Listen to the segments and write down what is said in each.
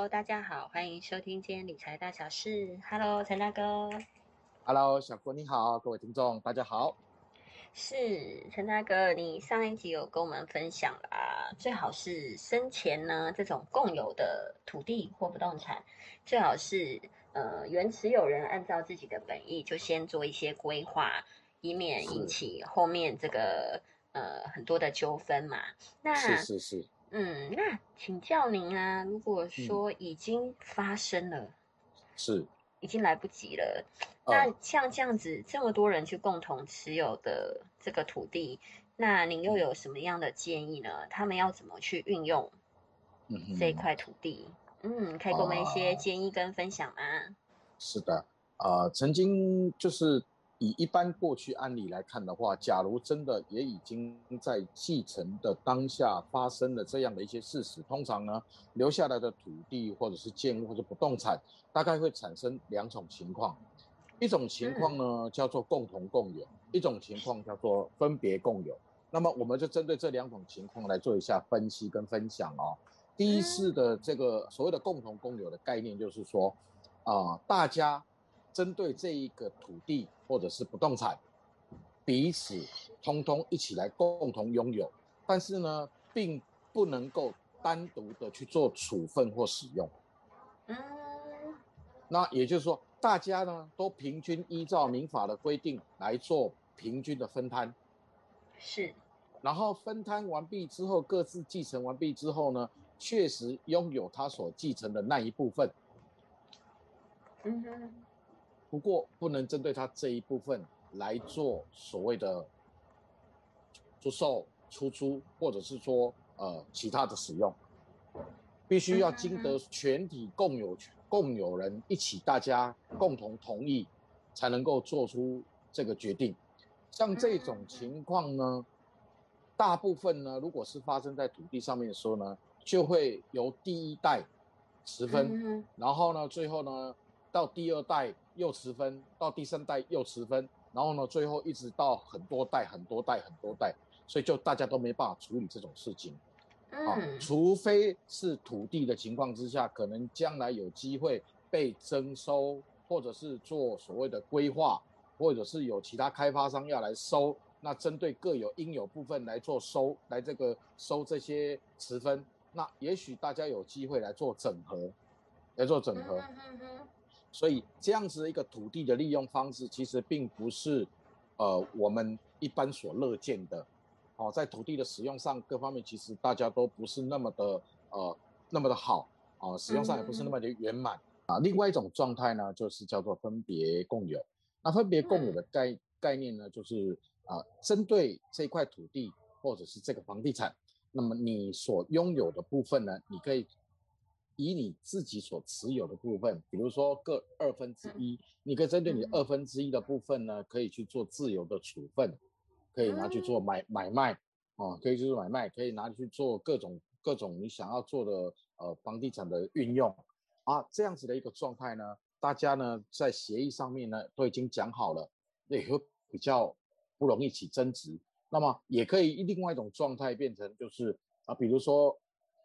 Hello，大家好，欢迎收听今天理财大小事。Hello，陈大哥。Hello，小郭你好，各位听众大家好。是陈大哥，你上一集有跟我们分享啦，最好是生前呢这种共有的土地或不动产，最好是呃原持有人按照自己的本意就先做一些规划，以免引起后面这个呃很多的纠纷嘛。那是是是。嗯，那请教您啊，如果说已经发生了，是已经来不及了。那像这样子这么多人去共同持有的这个土地，那您又有什么样的建议呢？他们要怎么去运用这一块土地？嗯，可以给我们一些建议跟分享吗？是的，啊，曾经就是。以一般过去案例来看的话，假如真的也已经在继承的当下发生了这样的一些事实，通常呢，留下来的土地或者是建物或者不动产，大概会产生两种情况，一种情况呢叫做共同共有，一种情况叫做分别共有。那么我们就针对这两种情况来做一下分析跟分享哦。第一次的这个所谓的共同共有的概念，就是说，啊，大家。针对这一个土地或者是不动产，彼此通通一起来共同拥有，但是呢，并不能够单独的去做处分或使用。嗯，那也就是说，大家呢都平均依照民法的规定来做平均的分摊。是，然后分摊完毕之后，各自继承完毕之后呢，确实拥有他所继承的那一部分。嗯哼。不过不能针对他这一部分来做所谓的出售、出租，或者是说呃其他的使用，必须要经得全体共有权共有人一起大家共同同意，才能够做出这个决定。像这种情况呢，大部分呢，如果是发生在土地上面的时候呢，就会由第一代持分，然后呢，最后呢。到第二代又持分，到第三代又持分，然后呢，最后一直到很多代、很多代、很多代，所以就大家都没办法处理这种事情。啊，除非是土地的情况之下，可能将来有机会被征收，或者是做所谓的规划，或者是有其他开发商要来收，那针对各有应有部分来做收，来这个收这些持分，那也许大家有机会来做整合，来做整合。所以这样子一个土地的利用方式，其实并不是，呃，我们一般所乐见的，哦，在土地的使用上各方面，其实大家都不是那么的，呃，那么的好，啊，使用上也不是那么的圆满啊。另外一种状态呢，就是叫做分别共有。那分别共有的概概念呢，就是啊，针对这块土地或者是这个房地产，那么你所拥有的部分呢，你可以。以你自己所持有的部分，比如说各二分之一，你可以针对你二分之一的部分呢，可以去做自由的处分，可以拿去做买买卖，哦，可以去做买卖，可以拿去做各种各种你想要做的呃房地产的运用，啊，这样子的一个状态呢，大家呢在协议上面呢都已经讲好了，也会比较不容易起争执。那么也可以另外一种状态变成就是啊，比如说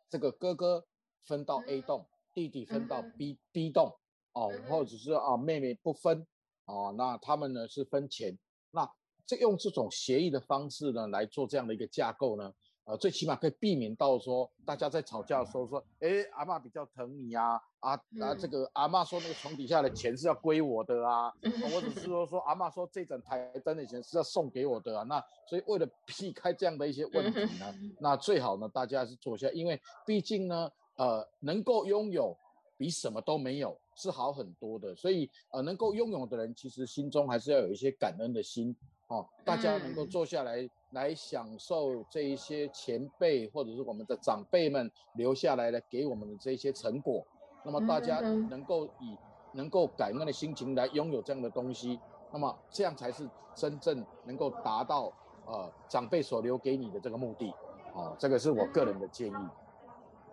这个哥哥。分到 A 栋，弟弟分到 B B 栋，哦，或者是啊妹妹不分，哦，那他们呢是分钱，那这用这种协议的方式呢来做这样的一个架构呢？呃，最起码可以避免到说，大家在吵架的时候说，哎，阿妈比较疼你啊，啊啊，这个阿妈说那个床底下的钱是要归我的啊，或者是说说阿妈说这盏台灯的钱是要送给我的啊，那所以为了避开这样的一些问题呢，那最好呢大家是坐下，因为毕竟呢，呃，能够拥有比什么都没有是好很多的，所以呃，能够拥有的人其实心中还是要有一些感恩的心。哦，大家能够坐下来来享受这一些前辈或者是我们的长辈们留下来的给我们的这些成果，那么大家能够以能够感恩的心情来拥有这样的东西，那么这样才是真正能够达到呃长辈所留给你的这个目的。哦，这个是我个人的建议。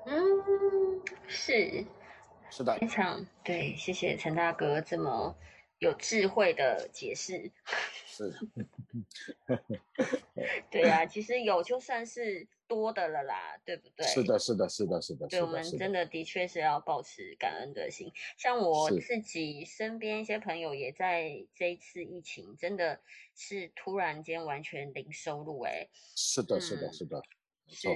嗯，是，是的，非常对，谢谢陈大哥这么。有智慧的解释。是，对啊，其实有就算是多的了啦，对不对？是的，是的，是的，是的。对，我们真的的确是要保持感恩的心。像我自己身边一些朋友也在这一次疫情，真的是突然间完全零收入，哎。是的，是的，是的，是。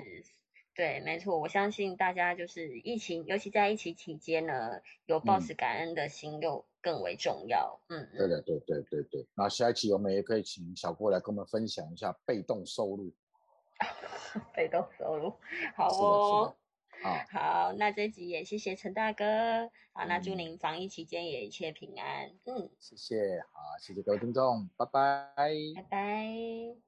对，没错，我相信大家就是疫情，尤其在疫情期间呢，有保持感恩的心又更为重要。嗯，对的，对对对对。那下一期我们也可以请小郭来跟我们分享一下被动收入。被动收入，好哦。好，好，那这集也谢谢陈大哥。好，那祝您防疫期间也一切平安。嗯，谢谢。好，谢谢各位听众，拜拜。拜拜。